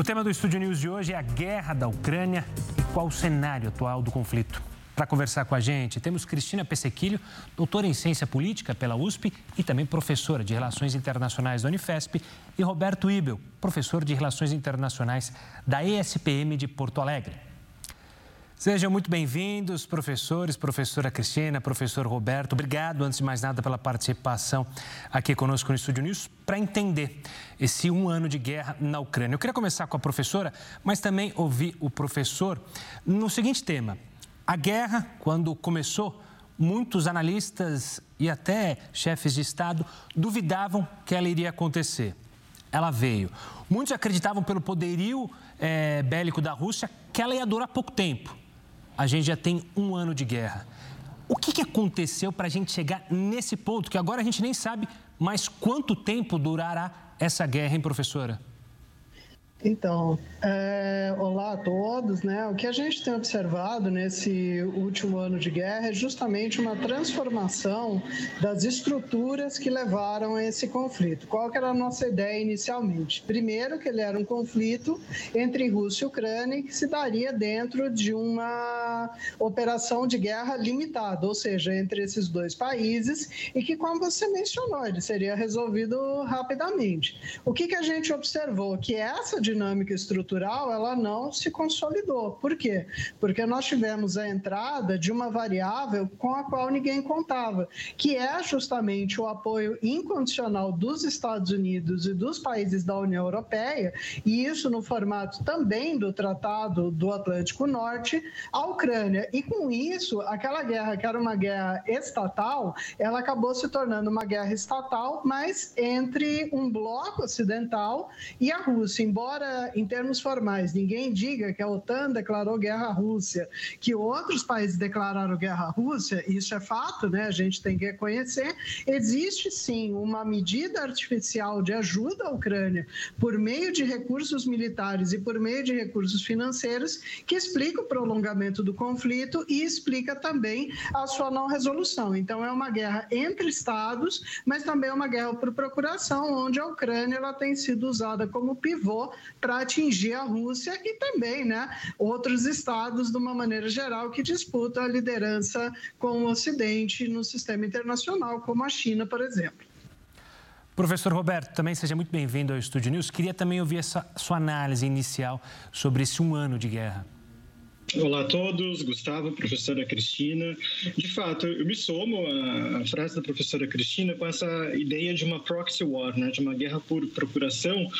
O tema do Estúdio News de hoje é a guerra da Ucrânia e qual o cenário atual do conflito. Para conversar com a gente, temos Cristina Pessequilho, doutora em Ciência Política pela USP e também professora de Relações Internacionais da Unifesp, e Roberto Ibel, professor de Relações Internacionais da ESPM de Porto Alegre. Sejam muito bem-vindos, professores, professora Cristina, professor Roberto. Obrigado, antes de mais nada, pela participação aqui conosco no Estúdio News para entender esse um ano de guerra na Ucrânia. Eu queria começar com a professora, mas também ouvir o professor no seguinte tema. A guerra, quando começou, muitos analistas e até chefes de Estado duvidavam que ela iria acontecer. Ela veio. Muitos acreditavam, pelo poderio é, bélico da Rússia, que ela ia durar pouco tempo a gente já tem um ano de guerra. O que, que aconteceu para a gente chegar nesse ponto, que agora a gente nem sabe mais quanto tempo durará essa guerra, hein, professora? Então, é, olá a todos. Né? O que a gente tem observado nesse último ano de guerra é justamente uma transformação das estruturas que levaram a esse conflito. Qual era a nossa ideia inicialmente? Primeiro, que ele era um conflito entre Rússia e Ucrânia que se daria dentro de uma operação de guerra limitada, ou seja, entre esses dois países, e que, como você mencionou, ele seria resolvido rapidamente. O que, que a gente observou? Que essa dinâmica estrutural ela não se consolidou. Por quê? Porque nós tivemos a entrada de uma variável com a qual ninguém contava, que é justamente o apoio incondicional dos Estados Unidos e dos países da União Europeia, e isso no formato também do Tratado do Atlântico Norte, à Ucrânia. E com isso, aquela guerra que era uma guerra estatal, ela acabou se tornando uma guerra estatal, mas entre um bloco ocidental e a Rússia. Embora em termos formais ninguém diga que a OTAN declarou guerra à Rússia, que outros países declararam guerra à Rússia, isso é fato, né? A gente tem que reconhecer. Existe sim uma medida artificial de ajuda à Ucrânia por meio de recursos militares e por meio de recursos financeiros que explica o prolongamento do conflito e explica também a sua não resolução. Então é uma guerra entre estados, mas também é uma guerra por procuração, onde a Ucrânia ela tem sido usada como pivô para atingir a Rússia e também né, outros estados, de uma maneira geral, que disputam a liderança com o Ocidente no sistema internacional, como a China, por exemplo. Professor Roberto, também seja muito bem-vindo ao Estúdio News. Queria também ouvir essa sua análise inicial sobre esse um ano de guerra. Olá a todos, Gustavo, professora Cristina. De fato, eu me somo à frase da professora Cristina com essa ideia de uma proxy war, né, de uma guerra por procuração,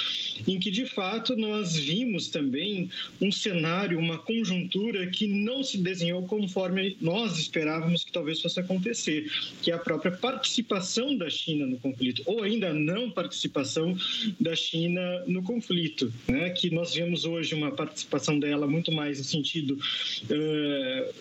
em que de fato nós vimos também um cenário, uma conjuntura que não se desenhou conforme nós esperávamos que talvez fosse acontecer, que é a própria participação da China no conflito, ou ainda não participação da China no conflito, né, que nós vemos hoje uma participação dela muito mais no sentido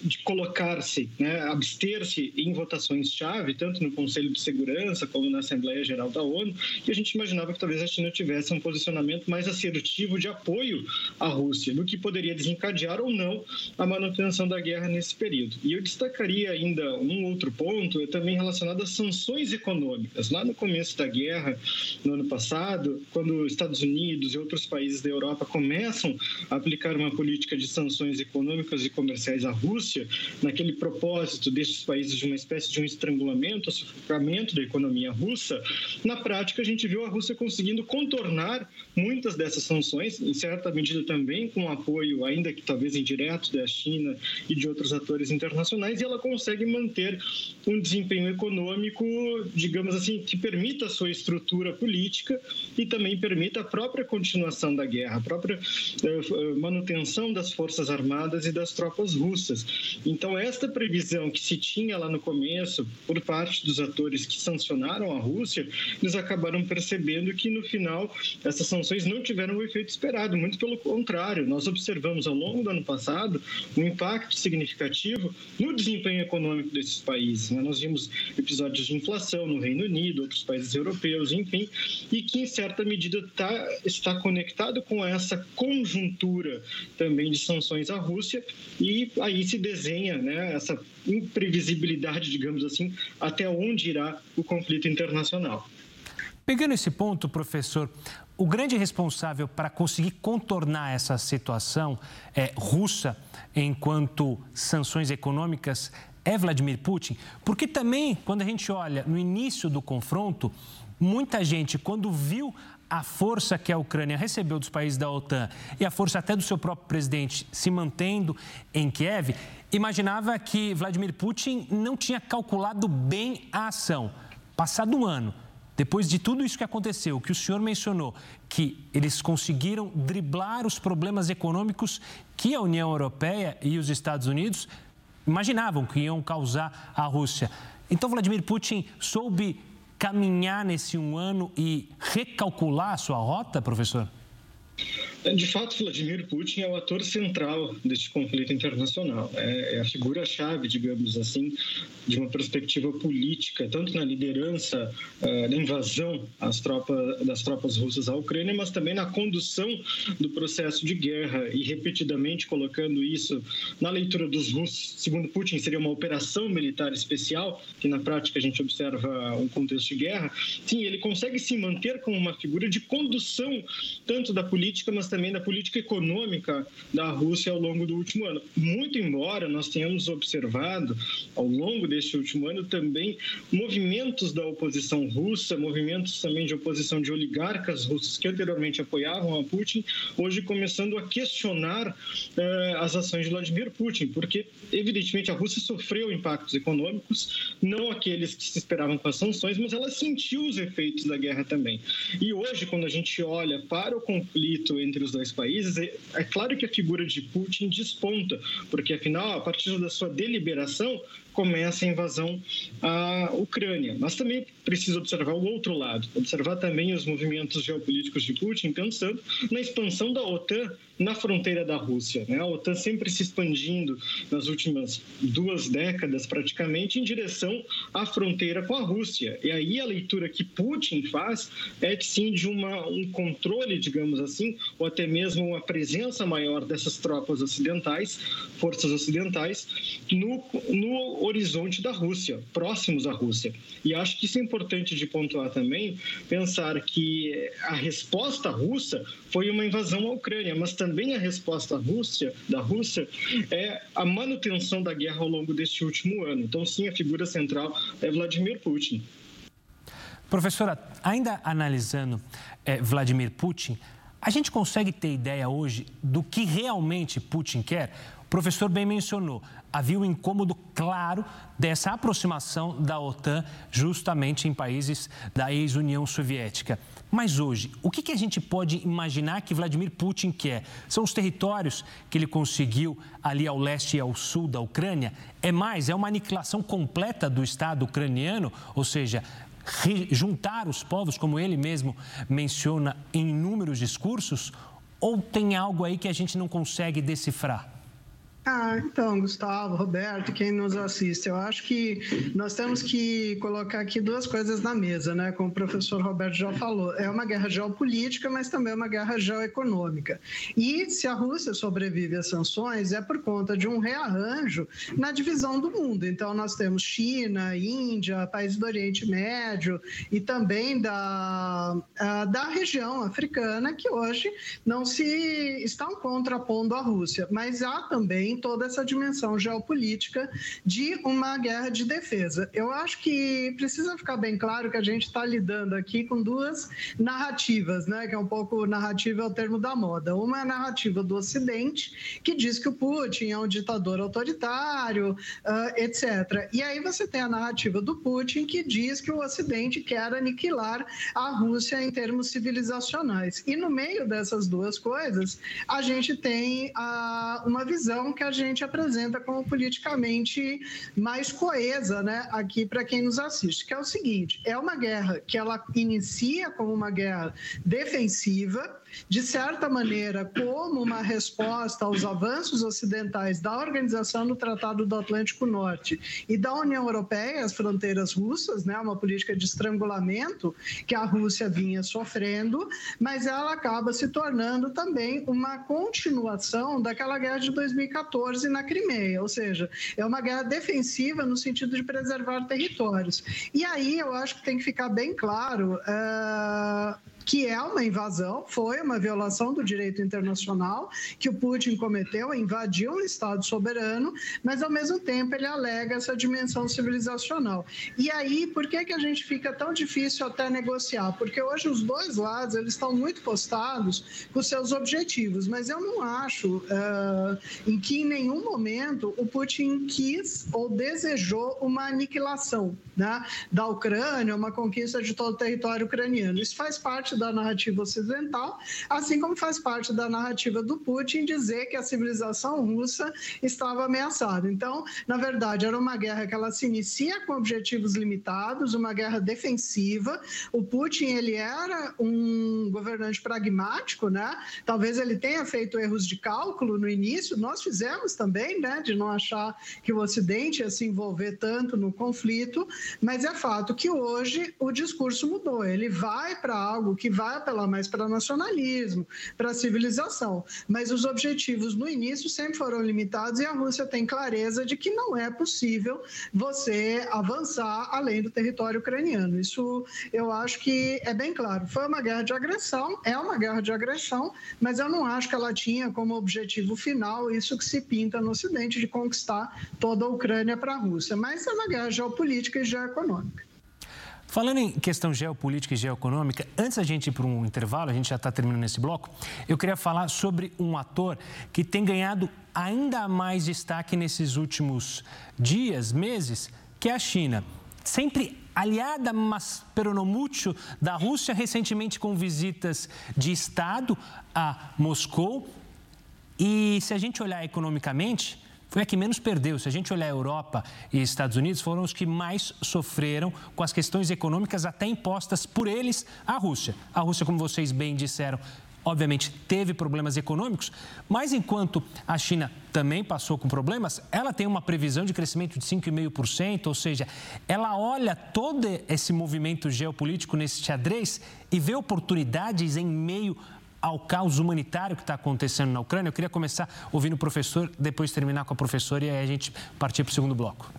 de colocar-se, né, abster-se em votações-chave, tanto no Conselho de Segurança como na Assembleia Geral da ONU, e a gente imaginava que talvez a China tivesse um posicionamento mais assertivo de apoio à Rússia, no que poderia desencadear ou não a manutenção da guerra nesse período. E eu destacaria ainda um outro ponto, é também relacionado às sanções econômicas. Lá no começo da guerra, no ano passado, quando os Estados Unidos e outros países da Europa começam a aplicar uma política de sanções econômicas, econômicas e comerciais à Rússia, naquele propósito desses países de uma espécie de um estrangulamento, sufocamento da economia russa, na prática a gente viu a Rússia conseguindo contornar muitas dessas sanções, em certa medida também com o apoio, ainda que talvez indireto, da China e de outros atores internacionais, e ela consegue manter um desempenho econômico, digamos assim, que permita a sua estrutura política e também permita a própria continuação da guerra, a própria uh, manutenção das forças armadas e das tropas russas. Então, esta previsão que se tinha lá no começo, por parte dos atores que sancionaram a Rússia, eles acabaram percebendo que, no final, essas sanções não tiveram o efeito esperado, muito pelo contrário. Nós observamos ao longo do ano passado um impacto significativo no desempenho econômico desses países. Né? Nós vimos episódios de inflação no Reino Unido, outros países europeus, enfim, e que, em certa medida, tá, está conectado com essa conjuntura também de sanções à Rússia Rússia e aí se desenha né, essa imprevisibilidade, digamos assim, até onde irá o conflito internacional. Pegando esse ponto, professor, o grande responsável para conseguir contornar essa situação é, russa enquanto sanções econômicas é Vladimir Putin, porque também, quando a gente olha no início do confronto, muita gente, quando viu a força que a Ucrânia recebeu dos países da OTAN e a força até do seu próprio presidente se mantendo em Kiev, imaginava que Vladimir Putin não tinha calculado bem a ação. Passado um ano, depois de tudo isso que aconteceu, que o senhor mencionou, que eles conseguiram driblar os problemas econômicos que a União Europeia e os Estados Unidos imaginavam que iam causar à Rússia. Então, Vladimir Putin soube caminhar nesse um ano e recalcular a sua rota, professor? De fato, Vladimir Putin é o ator central deste conflito internacional. É, é a figura-chave, digamos assim, de uma perspectiva política, tanto na liderança da invasão às tropas, das tropas russas à Ucrânia, mas também na condução do processo de guerra e repetidamente colocando isso na leitura dos russos. Segundo Putin, seria uma operação militar especial, que na prática a gente observa um contexto de guerra. Sim, ele consegue se manter como uma figura de condução tanto da política, mas também da política econômica da Rússia ao longo do último ano. Muito embora nós tenhamos observado ao longo deste último ano também movimentos da oposição russa, movimentos também de oposição de oligarcas russos que anteriormente apoiavam a Putin, hoje começando a questionar eh, as ações de Vladimir Putin, porque evidentemente a Rússia sofreu impactos econômicos, não aqueles que se esperavam com as sanções, mas ela sentiu os efeitos da guerra também. E hoje, quando a gente olha para o conflito entre entre os dois países, é, é claro que a figura de Putin desponta, porque afinal, a partir da sua deliberação, começa a invasão à Ucrânia. Mas também precisa observar o outro lado, observar também os movimentos geopolíticos de Putin, pensando na expansão da OTAN na fronteira da Rússia. Né? A OTAN sempre se expandindo nas últimas duas décadas, praticamente, em direção à fronteira com a Rússia. E aí a leitura que Putin faz é que sim de uma, um controle, digamos assim, ou até mesmo uma presença maior dessas tropas ocidentais, forças ocidentais, no, no horizonte da Rússia, próximos à Rússia. E acho que isso é importante de pontuar também, pensar que a resposta russa foi uma invasão à Ucrânia, mas também a resposta Rússia, da Rússia é a manutenção da guerra ao longo deste último ano. Então, sim, a figura central é Vladimir Putin. Professora, ainda analisando é, Vladimir Putin, a gente consegue ter ideia hoje do que realmente Putin quer? Professor bem mencionou, havia um incômodo claro dessa aproximação da OTAN justamente em países da ex-União Soviética. Mas hoje, o que, a gente pode imaginar que Vladimir Putin quer? São os territórios que ele conseguiu ali ao leste e ao sul da Ucrânia? É mais, é uma aniquilação completa do Estado ucraniano, ou seja, juntar os povos, como ele mesmo menciona em inúmeros discursos? Ou tem algo aí que a gente não consegue decifrar? Ah, então, Gustavo, Roberto, quem nos assiste, eu acho que nós temos que colocar aqui duas coisas na mesa, né? Como o professor Roberto já falou, é uma guerra geopolítica, mas também é uma guerra geoeconômica. E se a Rússia sobrevive às sanções, é por conta de um rearranjo na divisão do mundo. Então, nós temos China, Índia, países do Oriente Médio e também da, da região africana, que hoje não se estão contrapondo à Rússia, mas há também toda essa dimensão geopolítica de uma guerra de defesa. Eu acho que precisa ficar bem claro que a gente está lidando aqui com duas narrativas, né? Que é um pouco narrativa é o termo da moda. Uma é a narrativa do Ocidente, que diz que o Putin é um ditador autoritário, uh, etc. E aí você tem a narrativa do Putin, que diz que o Ocidente quer aniquilar a Rússia em termos civilizacionais. E no meio dessas duas coisas, a gente tem uh, uma visão que a gente apresenta como politicamente mais coesa, né, aqui para quem nos assiste, que é o seguinte: é uma guerra que ela inicia como uma guerra defensiva, de certa maneira, como uma resposta aos avanços ocidentais da Organização do Tratado do Atlântico Norte e da União Europeia, as fronteiras russas, né, uma política de estrangulamento que a Rússia vinha sofrendo, mas ela acaba se tornando também uma continuação daquela guerra de 2014 2014 na Crimeia, ou seja, é uma guerra defensiva no sentido de preservar territórios. E aí eu acho que tem que ficar bem claro. Uh que é uma invasão, foi uma violação do direito internacional que o Putin cometeu, invadiu um Estado soberano, mas ao mesmo tempo ele alega essa dimensão civilizacional. E aí, por que, que a gente fica tão difícil até negociar? Porque hoje os dois lados eles estão muito postados com seus objetivos, mas eu não acho uh, em que em nenhum momento o Putin quis ou desejou uma aniquilação né, da Ucrânia, uma conquista de todo o território ucraniano. Isso faz parte da narrativa ocidental, assim como faz parte da narrativa do Putin dizer que a civilização russa estava ameaçada. Então, na verdade, era uma guerra que ela se inicia com objetivos limitados, uma guerra defensiva. O Putin ele era um governante pragmático, né? Talvez ele tenha feito erros de cálculo no início. Nós fizemos também, né? De não achar que o Ocidente ia se envolver tanto no conflito, mas é fato que hoje o discurso mudou. Ele vai para algo que vai apelar mais para nacionalismo, para civilização. Mas os objetivos no início sempre foram limitados e a Rússia tem clareza de que não é possível você avançar além do território ucraniano. Isso eu acho que é bem claro. Foi uma guerra de agressão, é uma guerra de agressão, mas eu não acho que ela tinha como objetivo final isso que se pinta no Ocidente de conquistar toda a Ucrânia para a Rússia. mas é uma guerra geopolítica e geoeconômica. Falando em questão geopolítica e geoeconômica, antes da gente ir para um intervalo, a gente já está terminando esse bloco, eu queria falar sobre um ator que tem ganhado ainda mais destaque nesses últimos dias, meses, que é a China. Sempre aliada, mas peronomútil da Rússia, recentemente com visitas de Estado a Moscou. E se a gente olhar economicamente, foi a que menos perdeu. Se a gente olhar a Europa e Estados Unidos, foram os que mais sofreram com as questões econômicas até impostas por eles à Rússia. A Rússia, como vocês bem disseram, obviamente teve problemas econômicos, mas enquanto a China também passou com problemas, ela tem uma previsão de crescimento de 5,5%, ou seja, ela olha todo esse movimento geopolítico nesse xadrez e vê oportunidades em meio ao caos humanitário que está acontecendo na Ucrânia. Eu queria começar ouvindo o professor, depois terminar com a professora e aí a gente partir para o segundo bloco.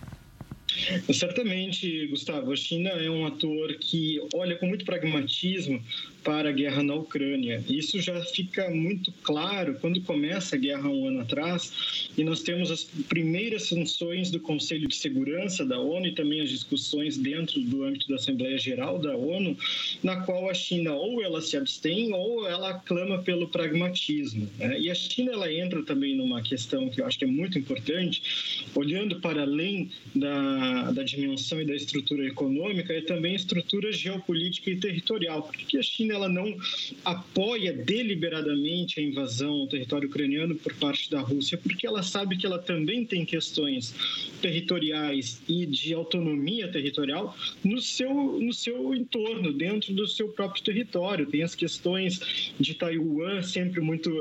Certamente, Gustavo, a China é um ator que olha com muito pragmatismo para a guerra na Ucrânia. Isso já fica muito claro quando começa a guerra um ano atrás e nós temos as primeiras sanções do Conselho de Segurança da ONU e também as discussões dentro do âmbito da Assembleia Geral da ONU, na qual a China ou ela se abstém ou ela clama pelo pragmatismo. Né? E a China ela entra também numa questão que eu acho que é muito importante, olhando para além da, da dimensão e da estrutura econômica, e também estrutura geopolítica e territorial. Por que a China ela não apoia deliberadamente a invasão ao território ucraniano por parte da Rússia, porque ela sabe que ela também tem questões territoriais e de autonomia territorial no seu, no seu entorno, dentro do seu próprio território. Tem as questões de Taiwan sempre muito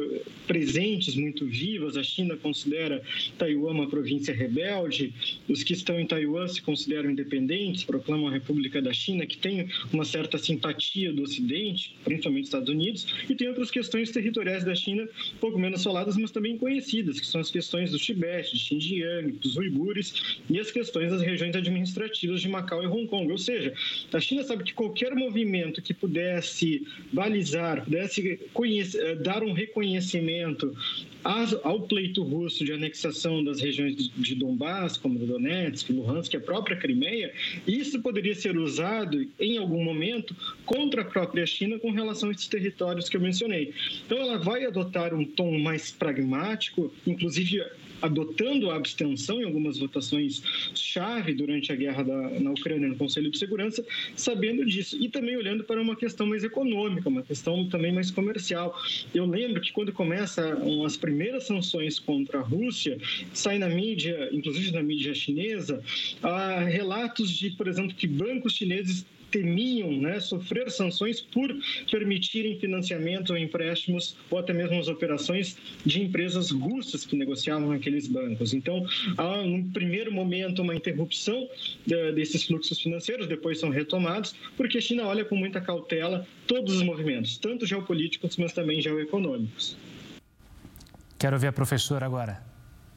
presentes, muito vivas. A China considera Taiwan uma província rebelde, os que estão em Taiwan se consideram independentes, proclamam a República da China, que tem uma certa simpatia do Ocidente principalmente Estados Unidos, e tem outras questões territoriais da China, pouco menos faladas, mas também conhecidas, que são as questões do Tibete, de Xinjiang, dos uigures e as questões das regiões administrativas de Macau e Hong Kong. Ou seja, a China sabe que qualquer movimento que pudesse balizar, pudesse conhecer, dar um reconhecimento ao pleito russo de anexação das regiões de Donbass, como Donetsk, Luhansk, a própria Crimeia, isso poderia ser usado em algum momento contra a própria China com relação a esses territórios que eu mencionei. Então, ela vai adotar um tom mais pragmático, inclusive adotando a abstenção em algumas votações chave durante a guerra da, na Ucrânia no Conselho de Segurança, sabendo disso e também olhando para uma questão mais econômica, uma questão também mais comercial. Eu lembro que quando começam as primeiras sanções contra a Rússia, sai na mídia, inclusive na mídia chinesa, relatos de, por exemplo, que bancos chineses temiam né, sofrer sanções por permitirem financiamento empréstimos ou até mesmo as operações de empresas russas que negociavam aqueles bancos. Então, há um primeiro momento uma interrupção de, desses fluxos financeiros, depois são retomados, porque a China olha com muita cautela todos os movimentos, tanto geopolíticos, mas também geoeconômicos. Quero ver a professora agora.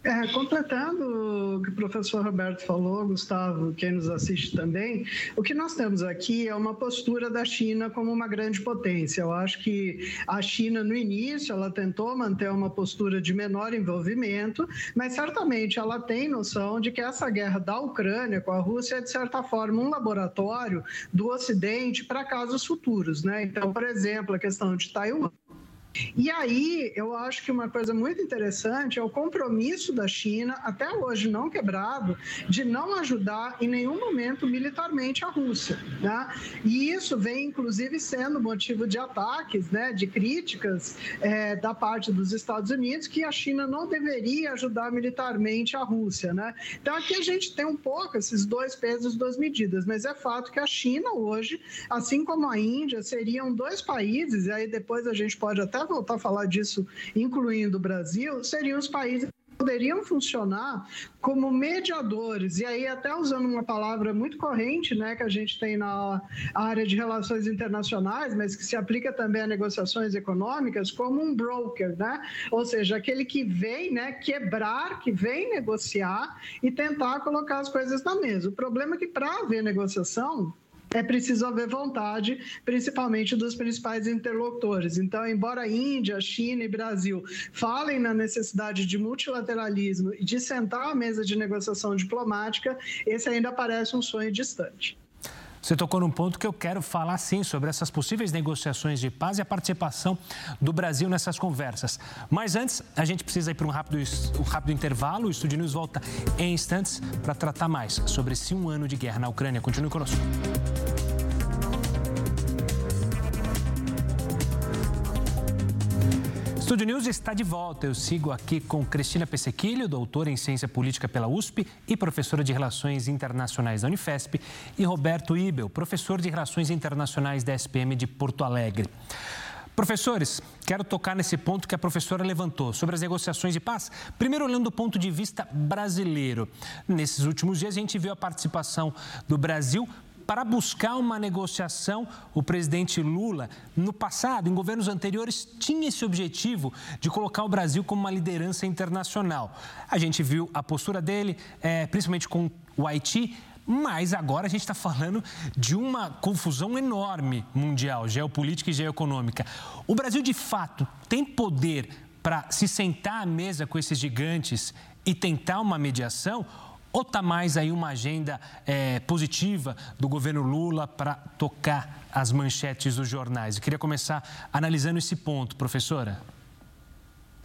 É, completando o que o professor Roberto falou, Gustavo, quem nos assiste também, o que nós temos aqui é uma postura da China como uma grande potência. Eu acho que a China, no início, ela tentou manter uma postura de menor envolvimento, mas certamente ela tem noção de que essa guerra da Ucrânia com a Rússia é, de certa forma, um laboratório do Ocidente para casos futuros. Né? Então, por exemplo, a questão de Taiwan e aí, eu acho que uma coisa muito interessante é o compromisso da China, até hoje não quebrado, de não ajudar em nenhum momento militarmente a Rússia. Né? E isso vem, inclusive, sendo motivo de ataques, né, de críticas é, da parte dos Estados Unidos, que a China não deveria ajudar militarmente a Rússia. Né? Então, aqui a gente tem um pouco esses dois pesos, duas medidas, mas é fato que a China hoje, assim como a Índia, seriam dois países, e aí depois a gente pode até voltar a falar disso, incluindo o Brasil, seriam os países poderiam funcionar como mediadores, e aí até usando uma palavra muito corrente, né, que a gente tem na área de relações internacionais, mas que se aplica também a negociações econômicas, como um broker, né? Ou seja, aquele que vem, né, quebrar, que vem negociar e tentar colocar as coisas na mesa. O problema é que para haver negociação, é preciso haver vontade, principalmente dos principais interlocutores. Então, embora Índia, China e Brasil falem na necessidade de multilateralismo e de sentar à mesa de negociação diplomática, esse ainda parece um sonho distante. Você tocou num ponto que eu quero falar sim sobre essas possíveis negociações de paz e a participação do Brasil nessas conversas. Mas antes, a gente precisa ir para um rápido, um rápido intervalo. O Estúdio News volta em instantes para tratar mais sobre esse um ano de guerra na Ucrânia. Continue conosco. Estúdio News está de volta. Eu sigo aqui com Cristina Pessequilho, doutora em Ciência Política pela USP e professora de Relações Internacionais da Unifesp, e Roberto Ibel, professor de Relações Internacionais da SPM de Porto Alegre. Professores, quero tocar nesse ponto que a professora levantou sobre as negociações de paz. Primeiro, olhando do ponto de vista brasileiro. Nesses últimos dias, a gente viu a participação do Brasil para buscar uma negociação, o presidente Lula, no passado, em governos anteriores, tinha esse objetivo de colocar o Brasil como uma liderança internacional. A gente viu a postura dele, é, principalmente com o Haiti, mas agora a gente está falando de uma confusão enorme mundial, geopolítica e geoeconômica. O Brasil, de fato, tem poder para se sentar à mesa com esses gigantes e tentar uma mediação? Ou está mais aí uma agenda é, positiva do governo Lula para tocar as manchetes dos jornais? Eu queria começar analisando esse ponto, professora.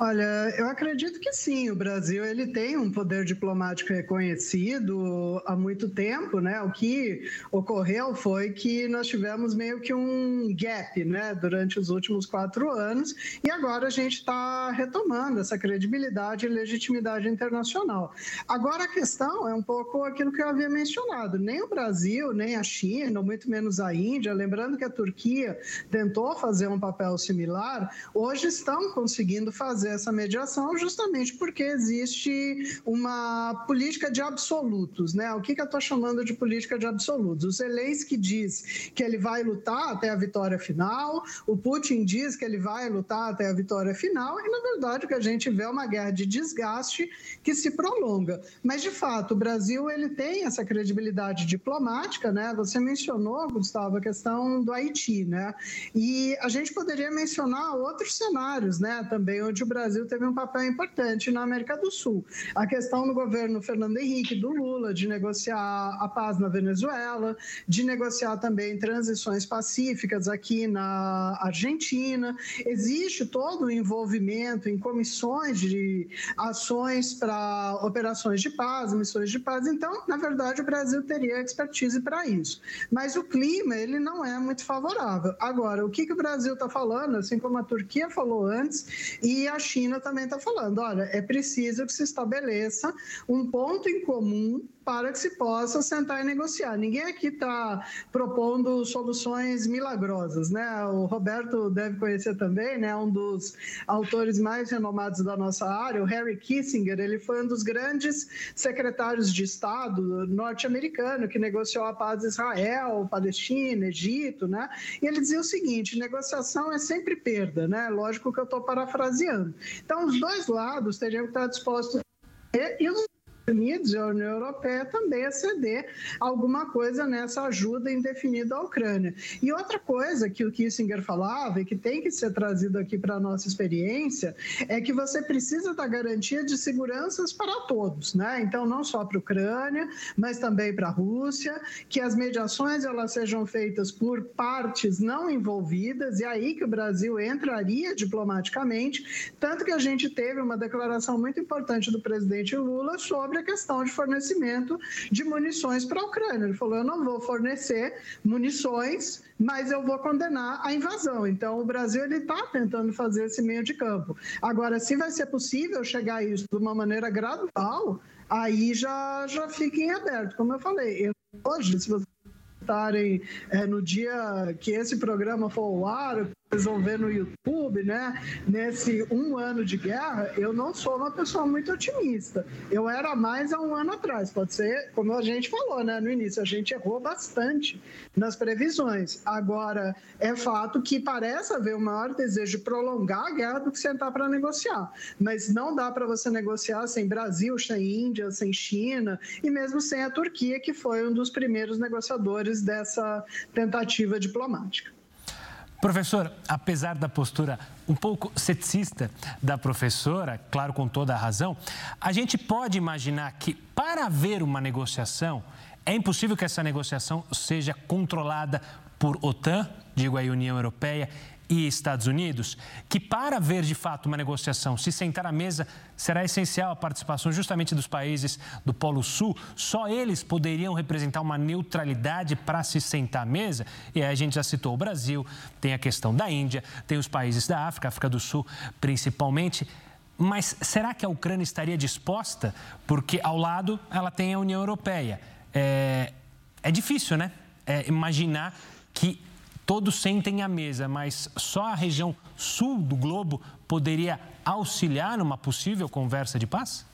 Olha, eu acredito que sim. O Brasil ele tem um poder diplomático reconhecido há muito tempo, né? O que ocorreu foi que nós tivemos meio que um gap, né, durante os últimos quatro anos e agora a gente está retomando essa credibilidade e legitimidade internacional. Agora a questão é um pouco aquilo que eu havia mencionado. Nem o Brasil, nem a China, muito menos a Índia, lembrando que a Turquia tentou fazer um papel similar, hoje estão conseguindo fazer fazer essa mediação justamente porque existe uma política de absolutos, né? O que, que eu estou chamando de política de absolutos? O Zelensky diz que ele vai lutar até a vitória final, o Putin diz que ele vai lutar até a vitória final, e na verdade o que a gente vê é uma guerra de desgaste que se prolonga. Mas de fato, o Brasil ele tem essa credibilidade diplomática, né? Você mencionou, Gustavo, a questão do Haiti, né? E a gente poderia mencionar outros cenários, né? Também onde o Brasil Brasil teve um papel importante na América do Sul. A questão do governo Fernando Henrique, do Lula, de negociar a paz na Venezuela, de negociar também transições pacíficas aqui na Argentina. Existe todo o envolvimento em comissões de ações para operações de paz, missões de paz. Então, na verdade, o Brasil teria expertise para isso. Mas o clima, ele não é muito favorável. Agora, o que, que o Brasil está falando, assim como a Turquia falou antes, e a China também está falando: olha, é preciso que se estabeleça um ponto em comum para que se possa sentar e negociar. Ninguém aqui está propondo soluções milagrosas, né? O Roberto deve conhecer também, né? Um dos autores mais renomados da nossa área, o Harry Kissinger, ele foi um dos grandes secretários de Estado norte-americano que negociou a paz de Israel, Palestina, Egito, né? E ele dizia o seguinte: negociação é sempre perda, né? Lógico que eu estou parafraseando. Então, os dois lados teriam que estar dispostos e os Unidos e a União Europeia também a ceder alguma coisa nessa ajuda indefinida à Ucrânia. E outra coisa que o Kissinger falava e que tem que ser trazido aqui para a nossa experiência é que você precisa da garantia de seguranças para todos, né? Então, não só para a Ucrânia, mas também para a Rússia, que as mediações elas sejam feitas por partes não envolvidas, e aí que o Brasil entraria diplomaticamente, tanto que a gente teve uma declaração muito importante do presidente Lula sobre a questão de fornecimento de munições para a Ucrânia. Ele falou: eu não vou fornecer munições, mas eu vou condenar a invasão. Então, o Brasil ele está tentando fazer esse meio de campo. Agora, se vai ser possível chegar a isso de uma maneira gradual, aí já, já fica em aberto. Como eu falei, eu, hoje, se vocês estarem é, no dia que esse programa for ao ar, resolver no YouTube, né? Nesse um ano de guerra, eu não sou uma pessoa muito otimista. Eu era mais há um ano atrás. Pode ser, como a gente falou, né? No início, a gente errou bastante nas previsões. Agora, é fato que parece haver o maior desejo de prolongar a guerra do que sentar para negociar. Mas não dá para você negociar sem Brasil, sem Índia, sem China e mesmo sem a Turquia, que foi um dos primeiros negociadores dessa tentativa diplomática. Professor, apesar da postura um pouco ceticista da professora, claro, com toda a razão, a gente pode imaginar que para haver uma negociação, é impossível que essa negociação seja controlada por OTAN, digo aí União Europeia, e Estados Unidos, que para haver de fato uma negociação, se sentar à mesa, será essencial a participação justamente dos países do Polo Sul, só eles poderiam representar uma neutralidade para se sentar à mesa. E aí a gente já citou o Brasil, tem a questão da Índia, tem os países da África, África do Sul principalmente. Mas será que a Ucrânia estaria disposta? Porque ao lado ela tem a União Europeia. É, é difícil, né? É, imaginar que todos sentem à mesa, mas só a região sul do globo poderia auxiliar numa possível conversa de paz?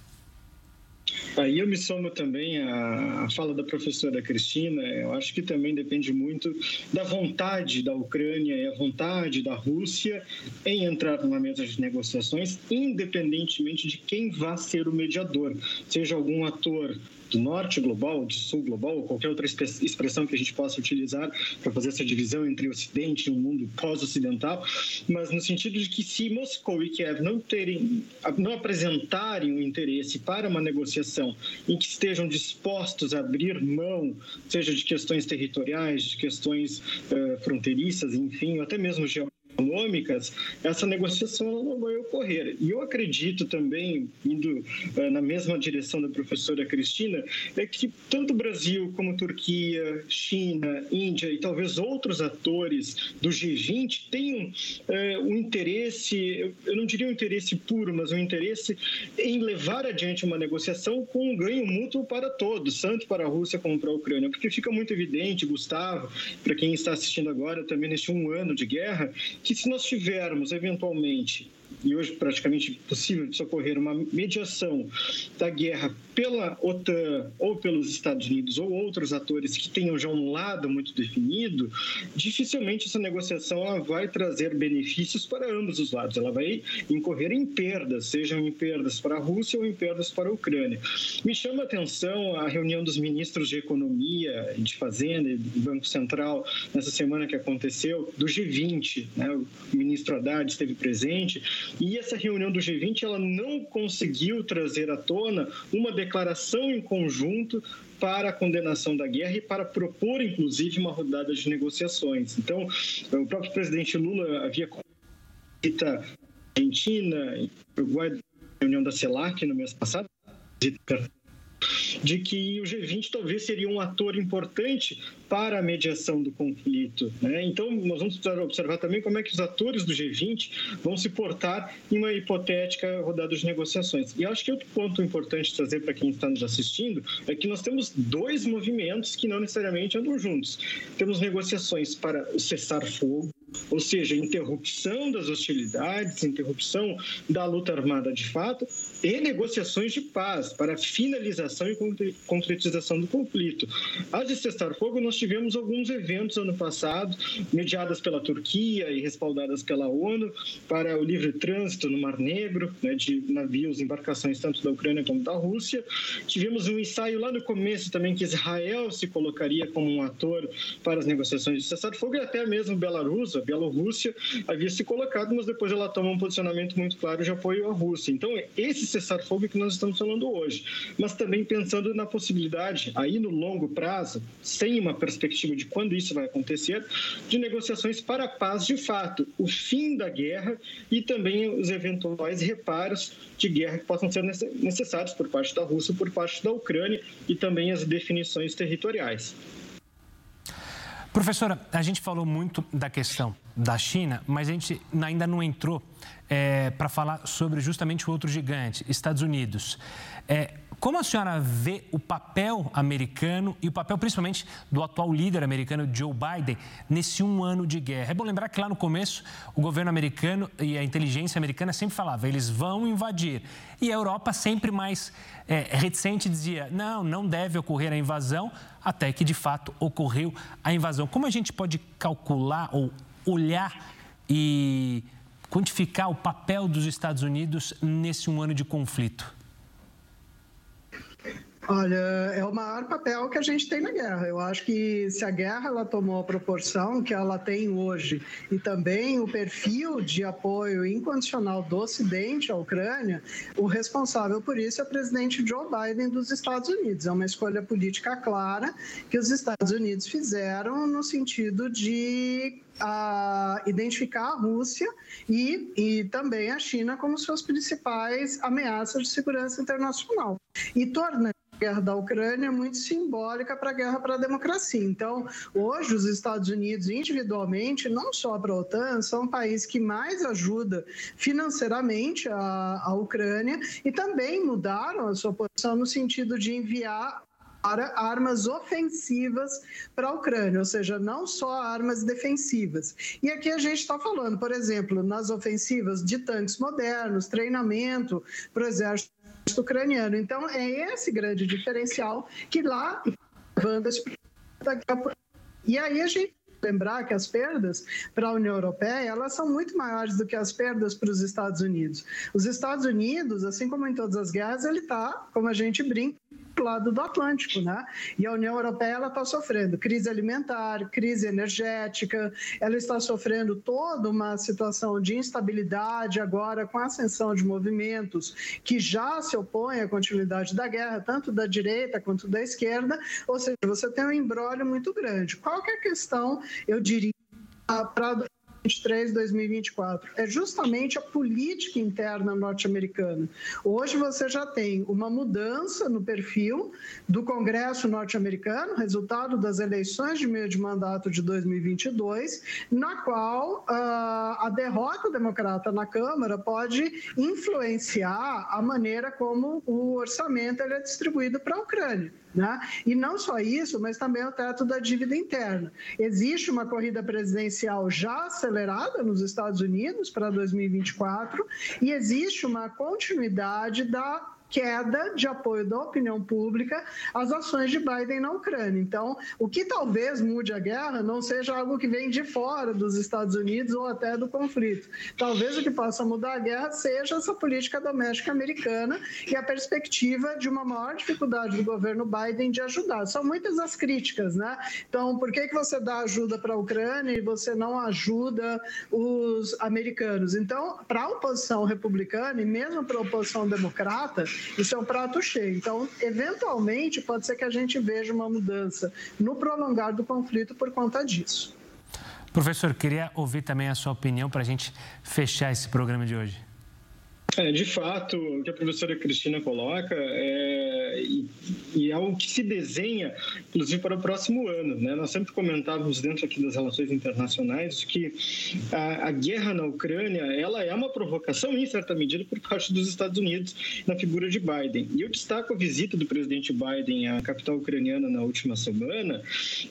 Aí eu me somo também à, fala da professora Cristina. Eu acho que também depende muito da vontade da Ucrânia e a vontade da Rússia em entrar numa mesa de negociações, independentemente de quem vá ser o mediador, seja algum ator do norte global, do sul global, ou qualquer outra expressão que a gente possa utilizar para fazer essa divisão entre o Ocidente e o mundo pós-ocidental, mas no sentido de que se Moscou e Kiev não terem, não apresentarem o um interesse para uma negociação em que estejam dispostos a abrir mão, seja de questões territoriais, de questões uh, fronteiriças, enfim, até mesmo geográficas, econômicas, essa negociação não vai ocorrer. E eu acredito também, indo uh, na mesma direção da professora Cristina, é que tanto Brasil como Turquia, China, Índia e talvez outros atores do G20 tenham uh, um interesse, eu não diria um interesse puro, mas um interesse em levar adiante uma negociação com um ganho mútuo para todos, tanto para a Rússia como para a Ucrânia, porque fica muito evidente, Gustavo, para quem está assistindo agora também neste um ano de guerra, que se nós tivermos eventualmente e hoje praticamente possível de socorrer uma mediação da guerra pela OTAN ou pelos Estados Unidos ou outros atores que tenham já um lado muito definido, dificilmente essa negociação ela vai trazer benefícios para ambos os lados. Ela vai incorrer em perdas, sejam em perdas para a Rússia ou em perdas para a Ucrânia. Me chama a atenção a reunião dos ministros de Economia, de Fazenda e do Banco Central nessa semana que aconteceu, do G20. Né? O ministro Haddad esteve presente e essa reunião do G20 ela não conseguiu trazer à tona uma declaração em conjunto para a condenação da guerra e para propor, inclusive, uma rodada de negociações. Então, o próprio presidente Lula havia visita Argentina, Uruguai, reunião da CELAC no mês passado, de que o G20 talvez seria um ator importante para a mediação do conflito. Né? Então, nós vamos observar também como é que os atores do G20 vão se portar em uma hipotética rodada de negociações. E acho que outro ponto importante trazer para quem está nos assistindo é que nós temos dois movimentos que não necessariamente andam juntos. Temos negociações para o cessar-fogo, ou seja, interrupção das hostilidades, interrupção da luta armada de fato, e negociações de paz para finalização e concretização do conflito. As de cessar-fogo, nós tivemos alguns eventos ano passado, mediadas pela Turquia e respaldadas pela ONU, para o livre trânsito no Mar Negro, né, de navios, embarcações tanto da Ucrânia como da Rússia. Tivemos um ensaio lá no começo também que Israel se colocaria como um ator para as negociações de cessar-fogo e até mesmo Belarus, a Bielorrússia, havia se colocado, mas depois ela toma um posicionamento muito claro de apoio à Rússia. Então, esse cessar-fogo que nós estamos falando hoje, mas também pensando na possibilidade, aí no longo prazo, sem uma perspectiva de quando isso vai acontecer, de negociações para a paz de fato, o fim da guerra e também os eventuais reparos de guerra que possam ser necessários por parte da Rússia, por parte da Ucrânia e também as definições territoriais. Professora, a gente falou muito da questão da China, mas a gente ainda não entrou é, para falar sobre justamente o outro gigante, Estados Unidos. É, como a senhora vê o papel americano e o papel principalmente do atual líder americano, Joe Biden, nesse um ano de guerra? É bom lembrar que lá no começo o governo americano e a inteligência americana sempre falavam, eles vão invadir. E a Europa sempre mais é, reticente dizia, não, não deve ocorrer a invasão, até que de fato ocorreu a invasão. Como a gente pode calcular ou olhar e quantificar o papel dos Estados Unidos nesse um ano de conflito? Olha, é o maior papel que a gente tem na guerra. Eu acho que se a guerra ela tomou a proporção que ela tem hoje e também o perfil de apoio incondicional do Ocidente à Ucrânia, o responsável por isso é o presidente Joe Biden dos Estados Unidos. É uma escolha política clara que os Estados Unidos fizeram no sentido de a identificar a Rússia e, e também a China como suas principais ameaças de segurança internacional e torna a guerra da Ucrânia muito simbólica para a guerra para a democracia. Então, hoje, os Estados Unidos, individualmente, não só para a OTAN, são o país que mais ajuda financeiramente a, a Ucrânia e também mudaram a sua posição no sentido de enviar para armas ofensivas para a Ucrânia, ou seja, não só armas defensivas. E aqui a gente está falando, por exemplo, nas ofensivas de tanques modernos, treinamento para o exército ucraniano. Então, é esse grande diferencial que lá esse e aí a gente lembrar que as perdas para a União Europeia elas são muito maiores do que as perdas para os Estados Unidos. Os Estados Unidos, assim como em todas as guerras, ele está, como a gente brinca, lado do Atlântico, né? E a União Europeia ela está sofrendo crise alimentar, crise energética, ela está sofrendo toda uma situação de instabilidade agora com a ascensão de movimentos que já se opõem à continuidade da guerra, tanto da direita quanto da esquerda, ou seja, você tem um embrólio muito grande. Qual é a questão, eu diria, para 2023, 2024. É justamente a política interna norte-americana. Hoje você já tem uma mudança no perfil do Congresso norte-americano, resultado das eleições de meio de mandato de 2022, na qual uh, a derrota democrata na Câmara pode influenciar a maneira como o orçamento é distribuído para a Ucrânia. Né? E não só isso, mas também o teto da dívida interna. Existe uma corrida presidencial já acelerada nos Estados Unidos para 2024 e existe uma continuidade da queda de apoio da opinião pública às ações de Biden na Ucrânia. Então, o que talvez mude a guerra não seja algo que vem de fora dos Estados Unidos ou até do conflito. Talvez o que possa mudar a guerra seja essa política doméstica americana e a perspectiva de uma maior dificuldade do governo Biden de ajudar. São muitas as críticas, né? Então, por que, que você dá ajuda para a Ucrânia e você não ajuda os americanos? Então, para a oposição republicana e mesmo para a oposição democrata, isso é um prato cheio. Então, eventualmente, pode ser que a gente veja uma mudança no prolongar do conflito por conta disso. Professor, queria ouvir também a sua opinião para a gente fechar esse programa de hoje. É, de fato, o que a professora Cristina coloca é, e, e é o que se desenha, inclusive, para o próximo ano. Né? Nós sempre comentávamos dentro aqui das relações internacionais que a, a, guerra na Ucrânia ela é uma provocação, em certa medida, por parte dos Estados Unidos na figura de Biden. E eu destaco a visita do presidente Biden à capital ucraniana na última semana,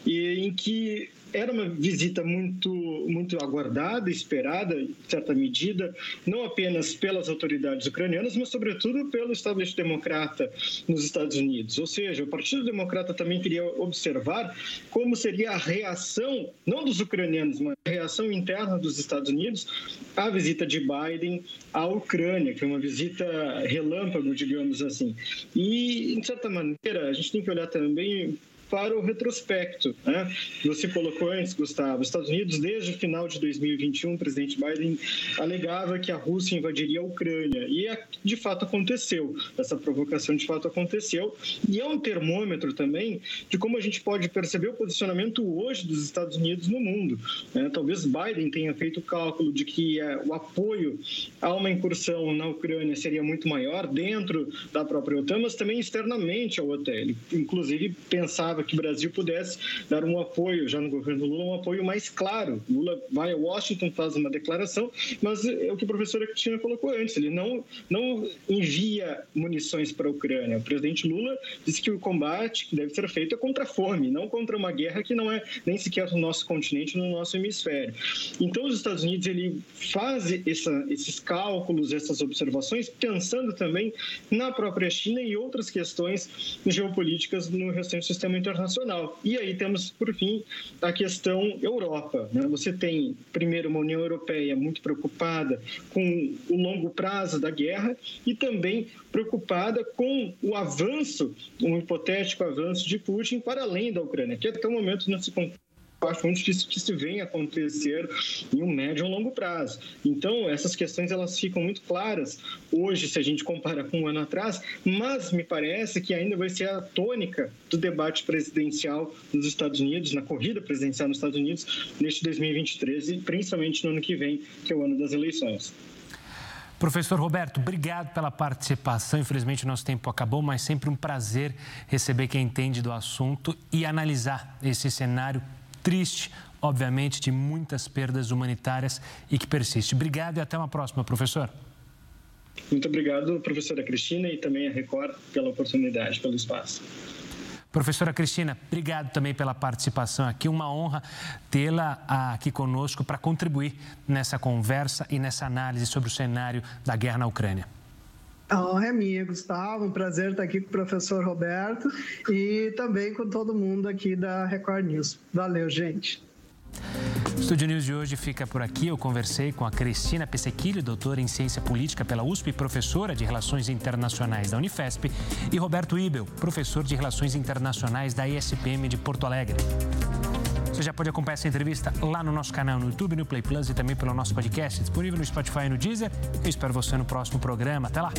e, em que era uma visita muito, muito aguardada, esperada, em certa medida, não apenas pelas autoridades ucranianas, mas, sobretudo, pelo establishment democrata nos Estados Unidos. Ou seja, o Partido Democrata também queria observar como seria a reação, não dos ucranianos, mas a reação interna dos Estados Unidos à visita de Biden à Ucrânia, que é uma visita relâmpago, digamos assim. E, de certa maneira, a gente tem que olhar também para o retrospecto. Né? Você colocou antes, Gustavo, os Estados Unidos, desde o final de 2021, o presidente Biden alegava que a Rússia invadiria a Ucrânia. E de fato aconteceu. Essa provocação de fato aconteceu. E é um termômetro também de como a gente pode perceber o posicionamento hoje dos Estados Unidos no mundo. Né? Talvez Biden tenha feito o cálculo de que é, o apoio a uma incursão na Ucrânia seria muito maior dentro da própria OTAN, mas também externamente ao OTAN. Ele, inclusive, pensava que o Brasil pudesse dar um apoio, já no governo Lula, um apoio mais claro. Lula vai a Washington, faz uma declaração, mas é o que a professora Cristina colocou antes, ele não, não envia munições para a Ucrânia. O presidente Lula disse que o combate que deve ser feito é contra a fome, não contra uma guerra que não é nem sequer no nosso continente, no nosso hemisfério. Então, os Estados Unidos ele faz essa, esses cálculos, essas observações, pensando também na própria China e outras questões geopolíticas no restante sistema internacional internacional. E aí temos, por fim, a questão Europa. Né? Você tem, primeiro, uma União Europeia muito preocupada com o longo prazo da guerra e também preocupada com o avanço, um hipotético avanço de Putin para além da Ucrânia, que até o momento não se acho muito difícil que isso venha acontecer em um médio ou longo prazo. Então, essas questões elas ficam muito claras hoje, se a gente compara com um ano atrás, mas me parece que ainda vai ser a tônica do debate presidencial nos Estados Unidos, na corrida presidencial nos Estados Unidos, neste 2023 e principalmente no ano que vem, que é o ano das eleições. Professor Roberto, obrigado pela participação. Infelizmente, o nosso tempo acabou, mas sempre um prazer receber quem entende do assunto e analisar esse cenário triste, obviamente, de muitas perdas humanitárias e que persiste. Obrigado e até uma próxima, professor. Muito obrigado, professora Cristina, e também a Record pela oportunidade, pelo espaço. Professora Cristina, obrigado também pela participação aqui. Uma honra tê-la aqui conosco para contribuir nessa conversa e nessa análise sobre o cenário da guerra na Ucrânia. A é minha, Gustavo. Um prazer estar aqui com o professor Roberto e também com todo mundo aqui da Record News. Valeu, gente. O Estúdio News de hoje fica por aqui. Eu conversei com a Cristina Pessequilho, doutora em Ciência Política pela USP e professora de Relações Internacionais da Unifesp, e Roberto Ibel, professor de Relações Internacionais da ESPM de Porto Alegre. Você já pode acompanhar essa entrevista lá no nosso canal no YouTube, no Play Plus e também pelo nosso podcast, disponível no Spotify e no Deezer. Eu espero você no próximo programa. Até lá!